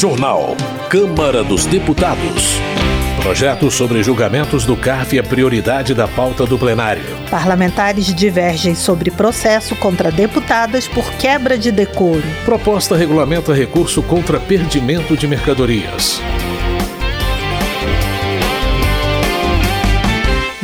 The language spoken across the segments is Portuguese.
Jornal. Câmara dos Deputados. Projeto sobre julgamentos do CARF é prioridade da pauta do plenário. Parlamentares divergem sobre processo contra deputadas por quebra de decoro. Proposta regulamenta recurso contra perdimento de mercadorias.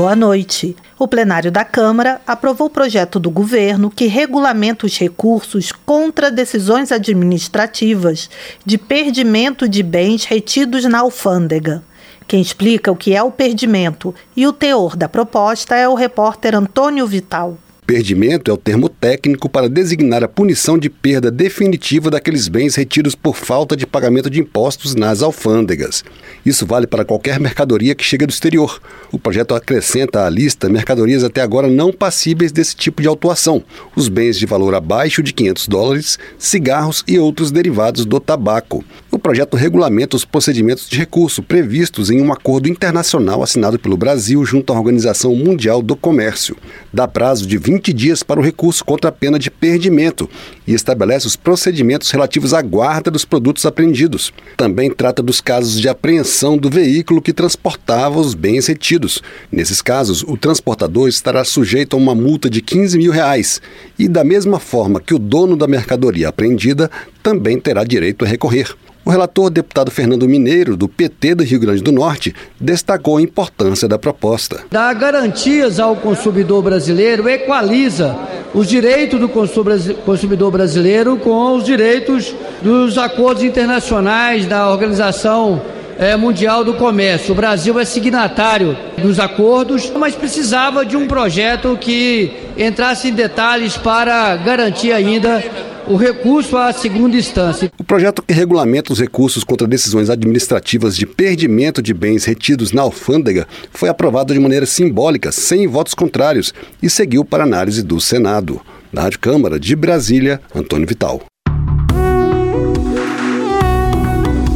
Boa noite. O plenário da Câmara aprovou o projeto do governo que regulamenta os recursos contra decisões administrativas de perdimento de bens retidos na alfândega. Quem explica o que é o perdimento e o teor da proposta é o repórter Antônio Vital. Perdimento é o termo técnico para designar a punição de perda definitiva daqueles bens retidos por falta de pagamento de impostos nas alfândegas. Isso vale para qualquer mercadoria que chega do exterior. O projeto acrescenta à lista mercadorias até agora não passíveis desse tipo de autuação: os bens de valor abaixo de 500 dólares, cigarros e outros derivados do tabaco. O projeto regulamenta os procedimentos de recurso previstos em um acordo internacional assinado pelo Brasil junto à Organização Mundial do Comércio. Dá prazo de 20 20 dias para o recurso contra a pena de perdimento e estabelece os procedimentos relativos à guarda dos produtos apreendidos. Também trata dos casos de apreensão do veículo que transportava os bens retidos. Nesses casos, o transportador estará sujeito a uma multa de 15 mil reais e, da mesma forma que o dono da mercadoria apreendida, também terá direito a recorrer. O relator, deputado Fernando Mineiro, do PT do Rio Grande do Norte, destacou a importância da proposta. Dá garantias ao consumidor brasileiro, equaliza os direitos do consumidor brasileiro com os direitos dos acordos internacionais da Organização é, Mundial do Comércio. O Brasil é signatário dos acordos, mas precisava de um projeto que entrasse em detalhes para garantir ainda o recurso à segunda instância. O projeto que regulamenta os recursos contra decisões administrativas de perdimento de bens retidos na alfândega foi aprovado de maneira simbólica, sem votos contrários, e seguiu para análise do Senado. Da Rádio Câmara de Brasília, Antônio Vital.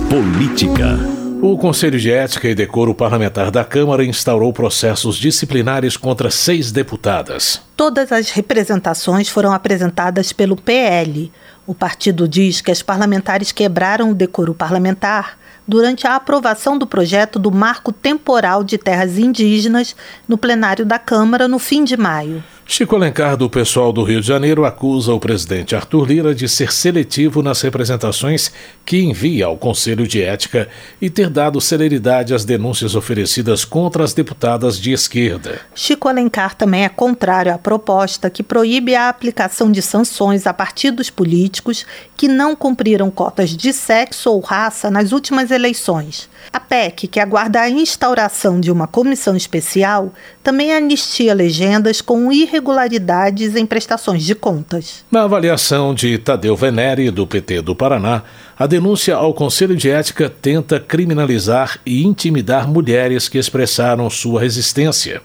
Política. O Conselho de Ética e Decoro Parlamentar da Câmara instaurou processos disciplinares contra seis deputadas. Todas as representações foram apresentadas pelo PL. O partido diz que as parlamentares quebraram o decoro parlamentar durante a aprovação do projeto do Marco Temporal de Terras Indígenas no plenário da Câmara no fim de maio. Chico Alencar, do pessoal do Rio de Janeiro, acusa o presidente Arthur Lira de ser seletivo nas representações que envia ao Conselho de Ética e ter dado celeridade às denúncias oferecidas contra as deputadas de esquerda. Chico Alencar também é contrário à proposta que proíbe a aplicação de sanções a partidos políticos que não cumpriram cotas de sexo ou raça nas últimas eleições. A PEC, que aguarda a instauração de uma comissão especial, também anistia legendas com irregularidades em prestações de contas. Na avaliação de Tadeu Venere, do PT do Paraná, a denúncia ao Conselho de Ética tenta criminalizar e intimidar mulheres que expressaram sua resistência.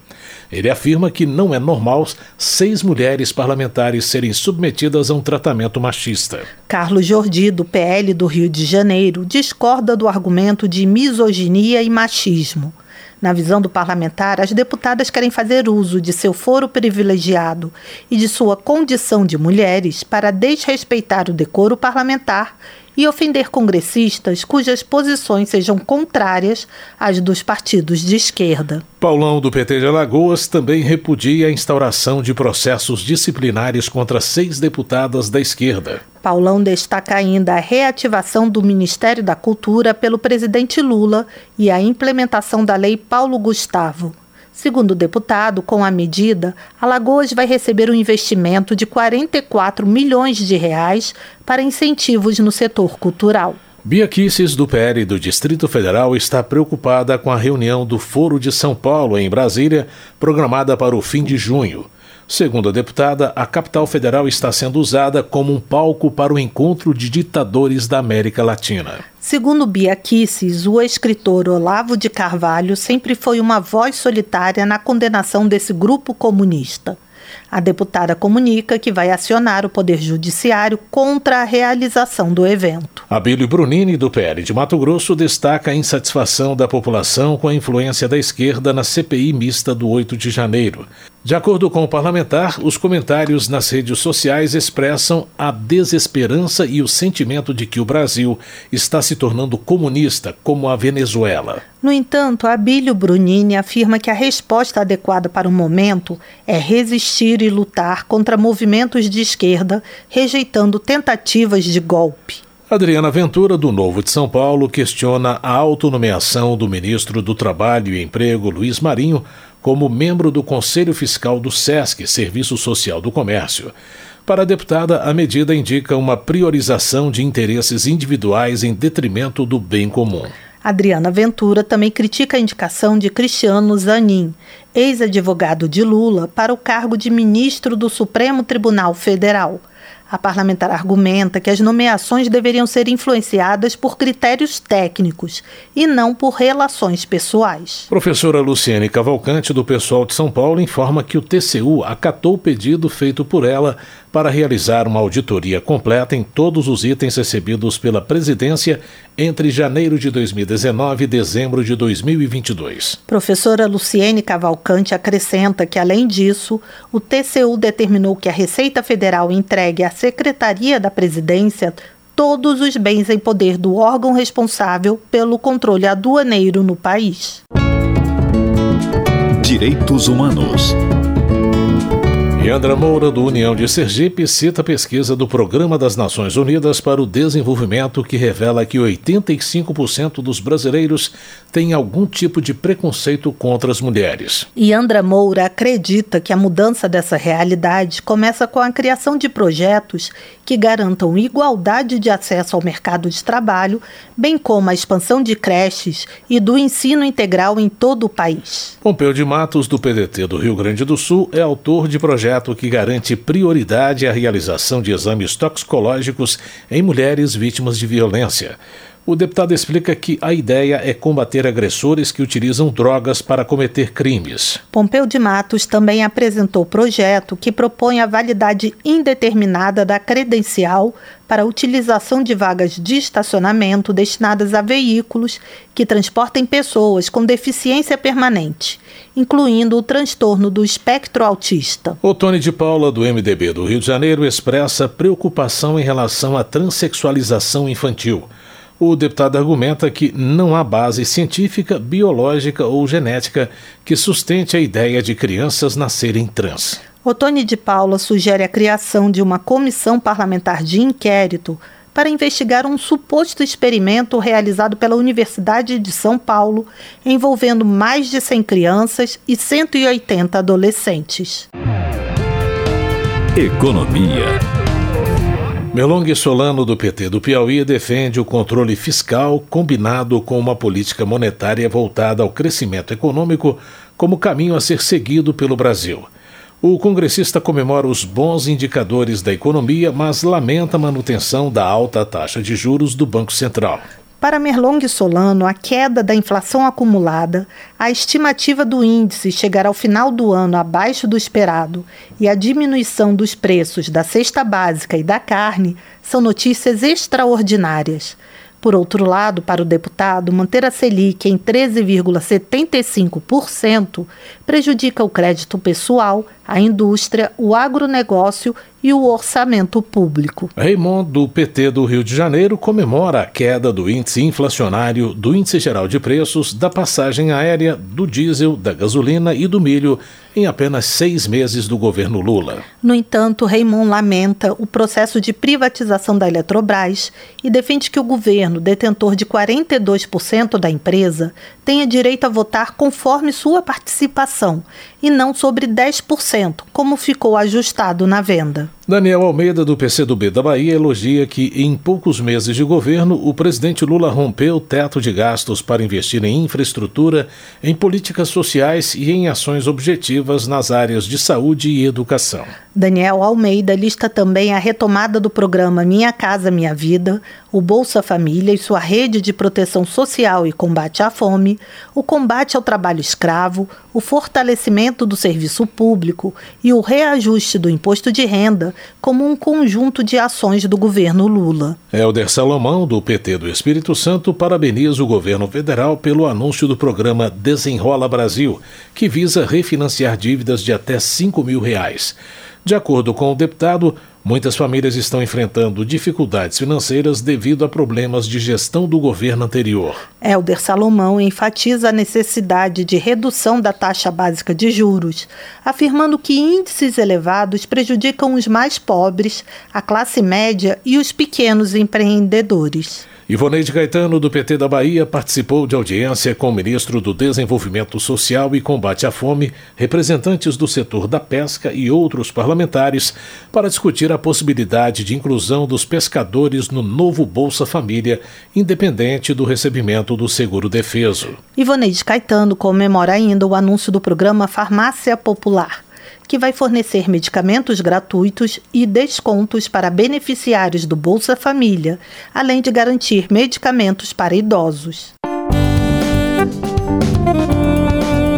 Ele afirma que não é normal seis mulheres parlamentares serem submetidas a um tratamento machista. Carlos Jordi, do PL do Rio de Janeiro, discorda do argumento de misoginia e machismo. Na visão do parlamentar, as deputadas querem fazer uso de seu foro privilegiado e de sua condição de mulheres para desrespeitar o decoro parlamentar e ofender congressistas cujas posições sejam contrárias às dos partidos de esquerda. Paulão, do PT de Alagoas, também repudia a instauração de processos disciplinares contra seis deputadas da esquerda. Paulão destaca ainda a reativação do Ministério da Cultura pelo presidente Lula e a implementação da Lei Paulo Gustavo. Segundo o deputado, com a medida, Alagoas vai receber um investimento de 44 milhões de reais para incentivos no setor cultural. Bia do PL do Distrito Federal, está preocupada com a reunião do Foro de São Paulo, em Brasília, programada para o fim de junho. Segundo a deputada, a capital federal está sendo usada como um palco para o encontro de ditadores da América Latina. Segundo Bia Kisses, o escritor Olavo de Carvalho sempre foi uma voz solitária na condenação desse grupo comunista. A deputada comunica que vai acionar o Poder Judiciário contra a realização do evento. Abílio Brunini, do PL de Mato Grosso, destaca a insatisfação da população com a influência da esquerda na CPI mista do 8 de janeiro. De acordo com o parlamentar, os comentários nas redes sociais expressam a desesperança e o sentimento de que o Brasil está se tornando comunista, como a Venezuela. No entanto, Abílio Brunini afirma que a resposta adequada para o momento é resistir e lutar contra movimentos de esquerda, rejeitando tentativas de golpe. Adriana Ventura, do Novo de São Paulo, questiona a autonomeação do ministro do Trabalho e Emprego, Luiz Marinho, como membro do Conselho Fiscal do SESC, Serviço Social do Comércio. Para a deputada, a medida indica uma priorização de interesses individuais em detrimento do bem comum. Adriana Ventura também critica a indicação de Cristiano Zanin, ex-advogado de Lula, para o cargo de ministro do Supremo Tribunal Federal. A parlamentar argumenta que as nomeações deveriam ser influenciadas por critérios técnicos e não por relações pessoais. Professora Luciene Cavalcante, do Pessoal de São Paulo, informa que o TCU acatou o pedido feito por ela para realizar uma auditoria completa em todos os itens recebidos pela presidência entre janeiro de 2019 e dezembro de 2022. Professora Luciene Cavalcante acrescenta que, além disso, o TCU determinou que a Receita Federal entregue à Secretaria da Presidência todos os bens em poder do órgão responsável pelo controle aduaneiro no país. Direitos Humanos. Leandra Moura, do União de Sergipe, cita pesquisa do Programa das Nações Unidas para o Desenvolvimento que revela que 85% dos brasileiros têm algum tipo de preconceito contra as mulheres. Leandra Moura acredita que a mudança dessa realidade começa com a criação de projetos que garantam igualdade de acesso ao mercado de trabalho, bem como a expansão de creches e do ensino integral em todo o país. Pompeu de Matos, do PDT do Rio Grande do Sul, é autor de projeto que garante prioridade à realização de exames toxicológicos em mulheres vítimas de violência. O deputado explica que a ideia é combater agressores que utilizam drogas para cometer crimes. Pompeu de Matos também apresentou projeto que propõe a validade indeterminada da credencial para a utilização de vagas de estacionamento destinadas a veículos que transportem pessoas com deficiência permanente, incluindo o transtorno do espectro autista. O Tony de Paula, do MDB do Rio de Janeiro, expressa preocupação em relação à transexualização infantil. O deputado argumenta que não há base científica, biológica ou genética que sustente a ideia de crianças nascerem trans. Otone de Paula sugere a criação de uma comissão parlamentar de inquérito para investigar um suposto experimento realizado pela Universidade de São Paulo envolvendo mais de 100 crianças e 180 adolescentes. Economia. Melong Solano, do PT do Piauí, defende o controle fiscal combinado com uma política monetária voltada ao crescimento econômico como caminho a ser seguido pelo Brasil. O congressista comemora os bons indicadores da economia, mas lamenta a manutenção da alta taxa de juros do Banco Central. Para Merlong Solano, a queda da inflação acumulada, a estimativa do índice chegar ao final do ano abaixo do esperado e a diminuição dos preços da cesta básica e da carne são notícias extraordinárias. Por outro lado, para o deputado, manter a Selic em 13,75% prejudica o crédito pessoal, a indústria, o agronegócio e o orçamento público. Raymond, do PT do Rio de Janeiro, comemora a queda do índice inflacionário, do índice geral de preços, da passagem aérea, do diesel, da gasolina e do milho em apenas seis meses do governo Lula. No entanto, Raymond lamenta o processo de privatização da Eletrobras e defende que o governo, detentor de 42% da empresa, tenha direito a votar conforme sua participação e não sobre 10%, como ficou ajustado na venda. Daniel Almeida, do PCdoB da Bahia, elogia que, em poucos meses de governo, o presidente Lula rompeu o teto de gastos para investir em infraestrutura, em políticas sociais e em ações objetivas nas áreas de saúde e educação. Daniel Almeida lista também a retomada do programa Minha Casa Minha Vida, o Bolsa Família e sua rede de proteção social e combate à fome, o combate ao trabalho escravo, o fortalecimento do serviço público e o reajuste do imposto de renda como um conjunto de ações do governo Lula. Helder Salomão, do PT do Espírito Santo, parabeniza o governo federal pelo anúncio do programa Desenrola Brasil, que visa refinanciar dívidas de até 5 mil reais. De acordo com o deputado, muitas famílias estão enfrentando dificuldades financeiras devido a problemas de gestão do governo anterior. Helder Salomão enfatiza a necessidade de redução da taxa básica de juros, afirmando que índices elevados prejudicam os mais pobres, a classe média e os pequenos empreendedores. Ivoneide Caetano, do PT da Bahia, participou de audiência com o ministro do Desenvolvimento Social e Combate à Fome, representantes do setor da pesca e outros parlamentares para discutir a possibilidade de inclusão dos pescadores no novo Bolsa Família, independente do recebimento do seguro defeso. Ivoneide Caetano comemora ainda o anúncio do programa Farmácia Popular que vai fornecer medicamentos gratuitos e descontos para beneficiários do Bolsa Família, além de garantir medicamentos para idosos.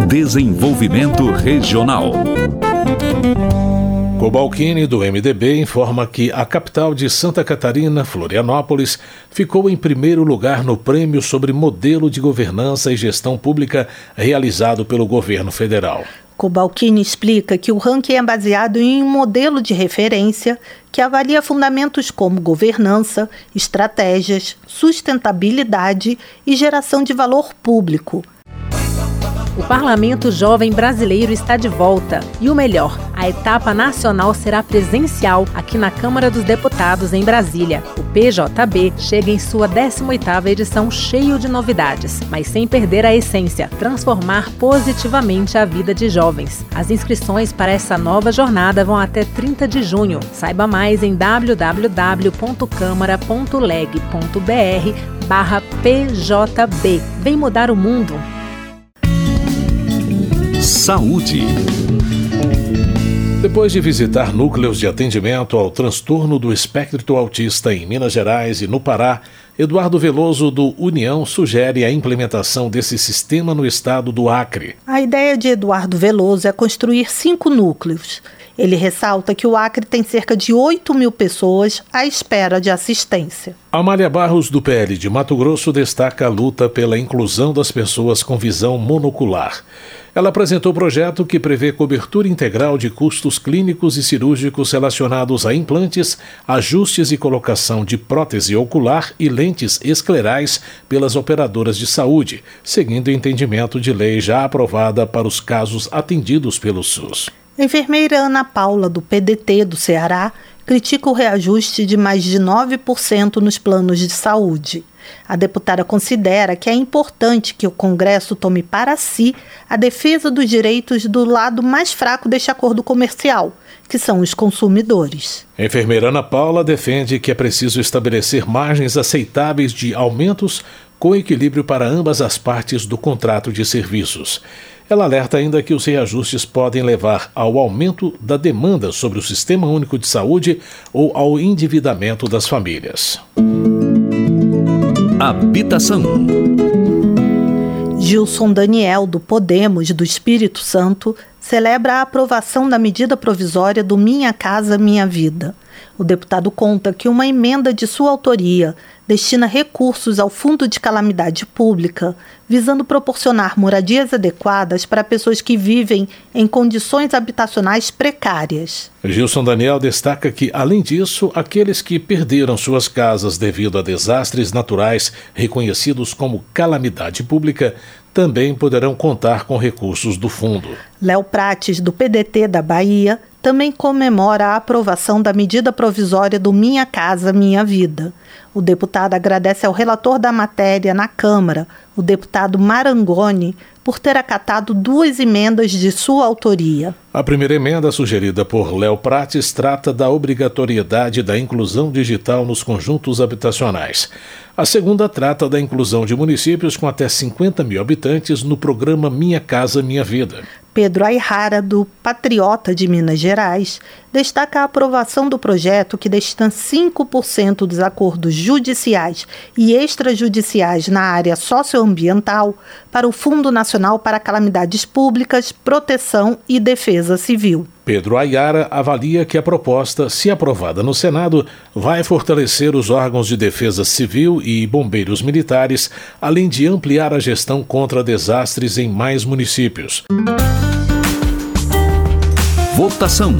Desenvolvimento Regional. Cobalcini, do MDB, informa que a capital de Santa Catarina, Florianópolis, ficou em primeiro lugar no prêmio sobre modelo de governança e gestão pública realizado pelo governo federal. Cobalcini explica que o ranking é baseado em um modelo de referência que avalia fundamentos como governança, estratégias, sustentabilidade e geração de valor público, o Parlamento Jovem Brasileiro está de volta. E o melhor, a etapa nacional será presencial aqui na Câmara dos Deputados, em Brasília. O PJB chega em sua 18ª edição cheio de novidades, mas sem perder a essência, transformar positivamente a vida de jovens. As inscrições para essa nova jornada vão até 30 de junho. Saiba mais em www.câmara.leg.br PJB. Vem mudar o mundo! Saúde. Depois de visitar núcleos de atendimento ao transtorno do espectro autista em Minas Gerais e no Pará, Eduardo Veloso, do União, sugere a implementação desse sistema no estado do Acre. A ideia de Eduardo Veloso é construir cinco núcleos. Ele ressalta que o Acre tem cerca de 8 mil pessoas à espera de assistência. Amália Barros, do PL de Mato Grosso, destaca a luta pela inclusão das pessoas com visão monocular. Ela apresentou projeto que prevê cobertura integral de custos clínicos e cirúrgicos relacionados a implantes, ajustes e colocação de prótese ocular e lentes esclerais pelas operadoras de saúde, seguindo o entendimento de lei já aprovada para os casos atendidos pelo SUS. Enfermeira Ana Paula, do PDT do Ceará, critica o reajuste de mais de 9% nos planos de saúde. A deputada considera que é importante que o Congresso tome para si a defesa dos direitos do lado mais fraco deste acordo comercial, que são os consumidores. A enfermeira Ana Paula defende que é preciso estabelecer margens aceitáveis de aumentos com equilíbrio para ambas as partes do contrato de serviços. Ela alerta ainda que os reajustes podem levar ao aumento da demanda sobre o Sistema Único de Saúde ou ao endividamento das famílias. Habitação. Gilson Daniel, do Podemos do Espírito Santo, celebra a aprovação da medida provisória do Minha Casa Minha Vida. O deputado conta que uma emenda de sua autoria destina recursos ao Fundo de Calamidade Pública, visando proporcionar moradias adequadas para pessoas que vivem em condições habitacionais precárias. Gilson Daniel destaca que, além disso, aqueles que perderam suas casas devido a desastres naturais reconhecidos como calamidade pública também poderão contar com recursos do fundo. Léo Prates, do PDT da Bahia, também comemora a aprovação da medida provisória do Minha Casa Minha Vida. O deputado agradece ao relator da matéria na Câmara, o deputado Marangoni, por ter acatado duas emendas de sua autoria. A primeira emenda, sugerida por Léo Prates, trata da obrigatoriedade da inclusão digital nos conjuntos habitacionais. A segunda trata da inclusão de municípios com até 50 mil habitantes no programa Minha Casa Minha Vida. Pedro Ayrara, do Patriota de Minas Gerais, destaca a aprovação do projeto que destina 5% dos acordos judiciais e extrajudiciais na área socioambiental para o Fundo Nacional para Calamidades Públicas, Proteção e Defesa Civil. Pedro Ayara avalia que a proposta, se aprovada no Senado, vai fortalecer os órgãos de defesa civil e bombeiros militares, além de ampliar a gestão contra desastres em mais municípios. Votação.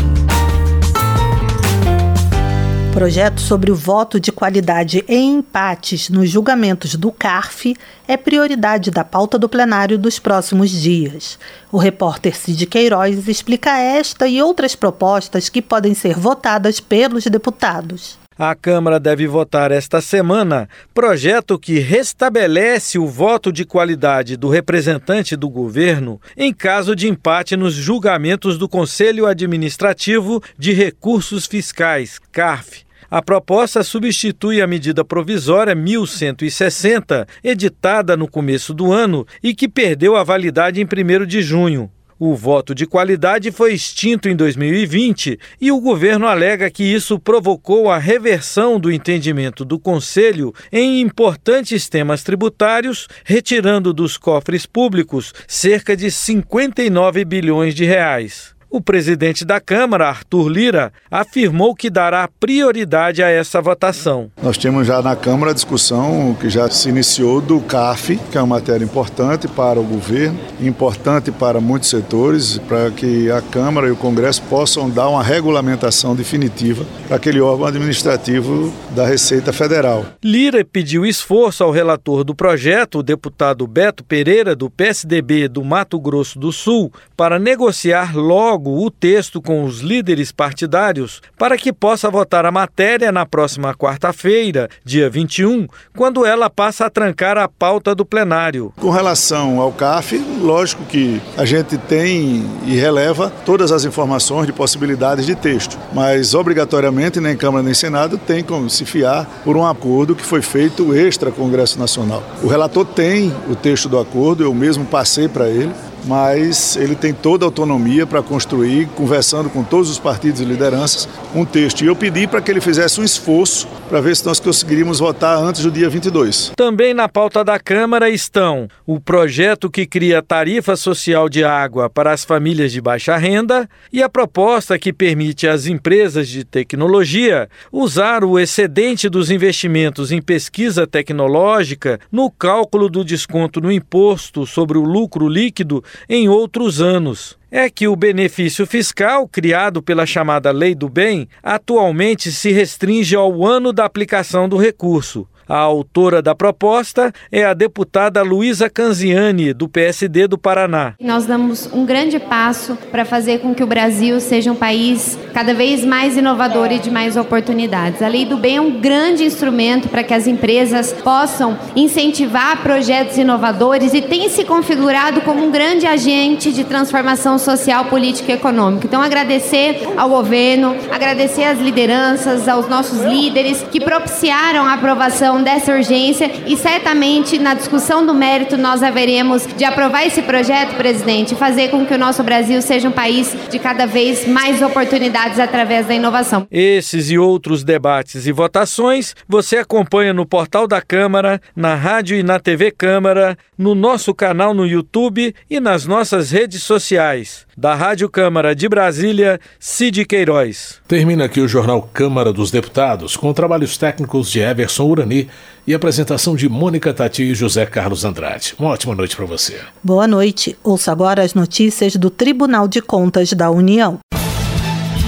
Projeto sobre o voto de qualidade em empates nos julgamentos do CARF é prioridade da pauta do plenário dos próximos dias. O repórter Cid Queiroz explica esta e outras propostas que podem ser votadas pelos deputados. A Câmara deve votar esta semana projeto que restabelece o voto de qualidade do representante do governo em caso de empate nos julgamentos do Conselho Administrativo de Recursos Fiscais, CARF. A proposta substitui a medida provisória 1160, editada no começo do ano e que perdeu a validade em 1 de junho. O voto de qualidade foi extinto em 2020 e o governo alega que isso provocou a reversão do entendimento do Conselho em importantes temas tributários, retirando dos cofres públicos cerca de 59 bilhões de reais. O presidente da Câmara, Arthur Lira, afirmou que dará prioridade a essa votação. Nós temos já na Câmara a discussão que já se iniciou do CAF, que é uma matéria importante para o governo, importante para muitos setores, para que a Câmara e o Congresso possam dar uma regulamentação definitiva para aquele órgão administrativo da Receita Federal. Lira pediu esforço ao relator do projeto, o deputado Beto Pereira, do PSDB do Mato Grosso do Sul, para negociar logo logo o texto com os líderes partidários para que possa votar a matéria na próxima quarta-feira, dia 21, quando ela passa a trancar a pauta do plenário. Com relação ao CAF, lógico que a gente tem e releva todas as informações de possibilidades de texto, mas obrigatoriamente nem Câmara nem Senado tem como se fiar por um acordo que foi feito extra Congresso Nacional. O relator tem o texto do acordo, eu mesmo passei para ele, mas ele tem toda a autonomia para construir, conversando com todos os partidos e lideranças, um texto. E eu pedi para que ele fizesse um esforço para ver se nós conseguiríamos votar antes do dia 22. Também na pauta da Câmara estão o projeto que cria tarifa social de água para as famílias de baixa renda e a proposta que permite às empresas de tecnologia usar o excedente dos investimentos em pesquisa tecnológica no cálculo do desconto no imposto sobre o lucro líquido em outros anos é que o benefício fiscal, criado pela chamada Lei do Bem, atualmente se restringe ao ano da aplicação do recurso. A autora da proposta é a deputada Luísa Canziani, do PSD do Paraná. Nós damos um grande passo para fazer com que o Brasil seja um país cada vez mais inovador e de mais oportunidades. A Lei do Bem é um grande instrumento para que as empresas possam incentivar projetos inovadores e tem se configurado como um grande agente de transformação social, política e econômica. Então, agradecer ao governo, agradecer às lideranças, aos nossos líderes que propiciaram a aprovação dessa urgência e certamente na discussão do mérito nós haveremos de aprovar esse projeto, presidente, e fazer com que o nosso Brasil seja um país de cada vez mais oportunidades através da inovação. Esses e outros debates e votações você acompanha no portal da Câmara, na rádio e na TV Câmara, no nosso canal no YouTube e nas nossas redes sociais. Da Rádio Câmara de Brasília, Cid Queiroz. Termina aqui o Jornal Câmara dos Deputados, com trabalhos técnicos de Everson Urani e apresentação de Mônica Tati e José Carlos Andrade. Uma ótima noite para você. Boa noite. Ouça agora as notícias do Tribunal de Contas da União.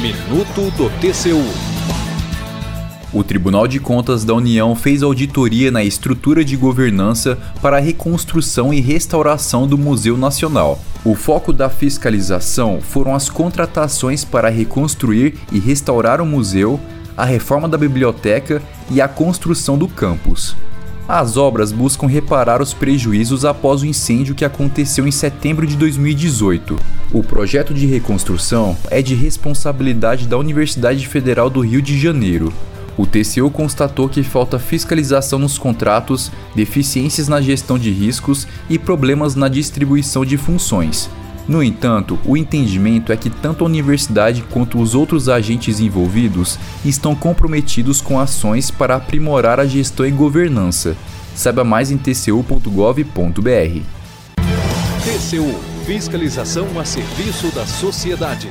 Minuto do TCU. O Tribunal de Contas da União fez auditoria na estrutura de governança para a reconstrução e restauração do Museu Nacional. O foco da fiscalização foram as contratações para reconstruir e restaurar o museu, a reforma da biblioteca e a construção do campus. As obras buscam reparar os prejuízos após o incêndio que aconteceu em setembro de 2018. O projeto de reconstrução é de responsabilidade da Universidade Federal do Rio de Janeiro. O TCU constatou que falta fiscalização nos contratos, deficiências na gestão de riscos e problemas na distribuição de funções. No entanto, o entendimento é que tanto a universidade quanto os outros agentes envolvidos estão comprometidos com ações para aprimorar a gestão e governança. Saiba mais em tcu.gov.br. TCU Fiscalização a serviço da sociedade.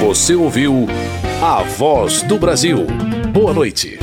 Você ouviu a voz do Brasil. Boa noite.